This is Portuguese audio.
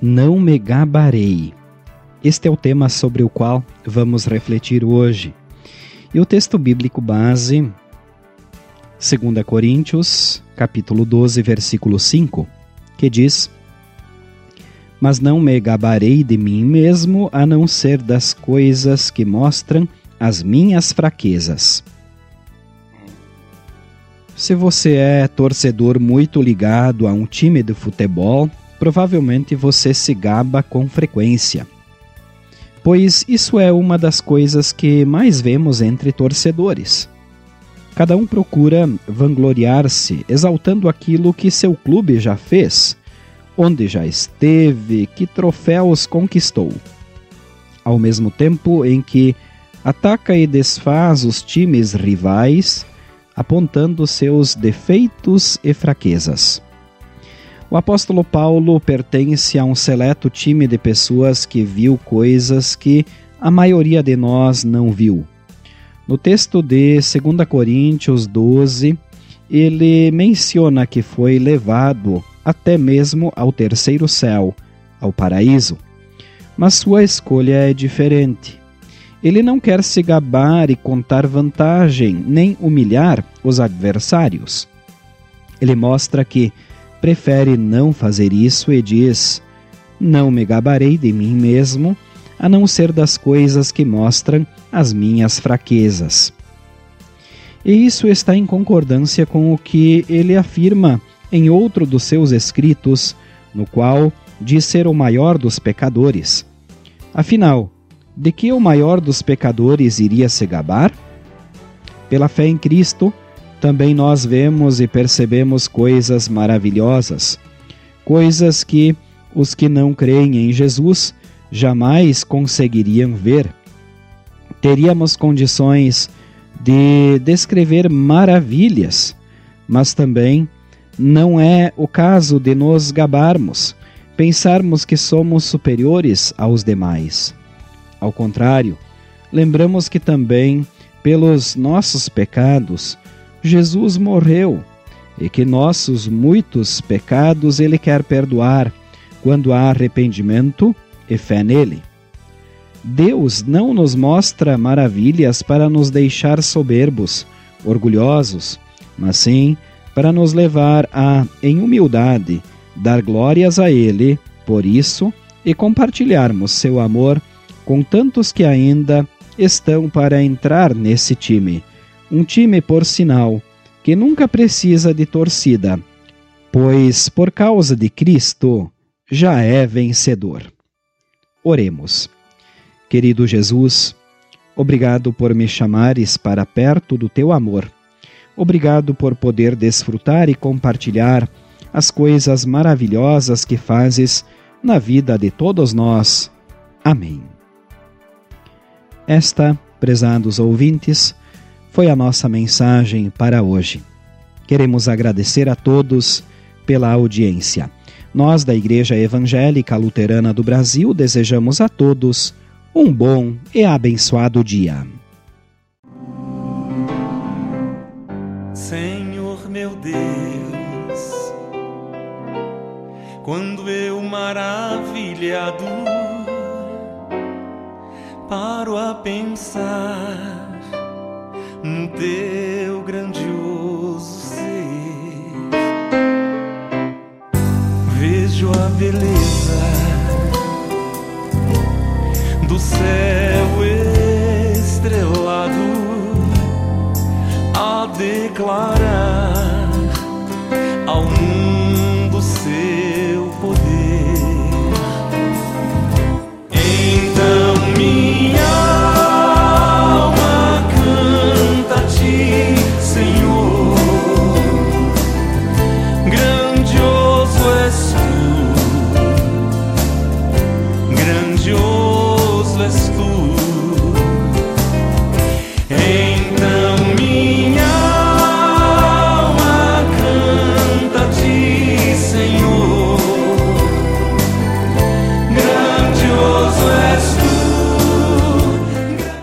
Não me gabarei. Este é o tema sobre o qual vamos refletir hoje. E o texto bíblico base, 2 Coríntios, capítulo 12, versículo 5, que diz: Mas não me gabarei de mim mesmo, a não ser das coisas que mostram as minhas fraquezas. Se você é torcedor muito ligado a um time de futebol, provavelmente você se gaba com frequência. Pois isso é uma das coisas que mais vemos entre torcedores. Cada um procura vangloriar-se, exaltando aquilo que seu clube já fez, onde já esteve, que troféus conquistou. Ao mesmo tempo em que ataca e desfaz os times rivais, apontando seus defeitos e fraquezas. O apóstolo Paulo pertence a um seleto time de pessoas que viu coisas que a maioria de nós não viu no texto de 2 Coríntios 12, ele menciona que foi levado até mesmo ao terceiro céu, ao paraíso. Mas sua escolha é diferente. Ele não quer se gabar e contar vantagem, nem humilhar os adversários. Ele mostra que prefere não fazer isso e diz: Não me gabarei de mim mesmo, a não ser das coisas que mostram as minhas fraquezas. E isso está em concordância com o que ele afirma em outro dos seus escritos, no qual diz ser o maior dos pecadores. Afinal, de que o maior dos pecadores iria se gabar? Pela fé em Cristo, também nós vemos e percebemos coisas maravilhosas, coisas que os que não creem em Jesus jamais conseguiriam ver. Teríamos condições de descrever maravilhas, mas também não é o caso de nos gabarmos, pensarmos que somos superiores aos demais. Ao contrário, lembramos que também, pelos nossos pecados, Jesus morreu e que nossos muitos pecados Ele quer perdoar quando há arrependimento e fé nele. Deus não nos mostra maravilhas para nos deixar soberbos, orgulhosos, mas sim para nos levar a, em humildade, dar glórias a Ele por isso e compartilharmos seu amor com tantos que ainda estão para entrar nesse time. Um time, por sinal, que nunca precisa de torcida, pois por causa de Cristo já é vencedor. Oremos. Querido Jesus, obrigado por me chamares para perto do teu amor. Obrigado por poder desfrutar e compartilhar as coisas maravilhosas que fazes na vida de todos nós. Amém. Esta, prezados ouvintes, foi a nossa mensagem para hoje. Queremos agradecer a todos pela audiência. Nós, da Igreja Evangélica Luterana do Brasil, desejamos a todos um bom e abençoado dia. Senhor meu Deus, quando eu maravilhado paro a pensar no teu grandioso vejo a beleza do céu estrelado a declarar ao mundo ser this fool.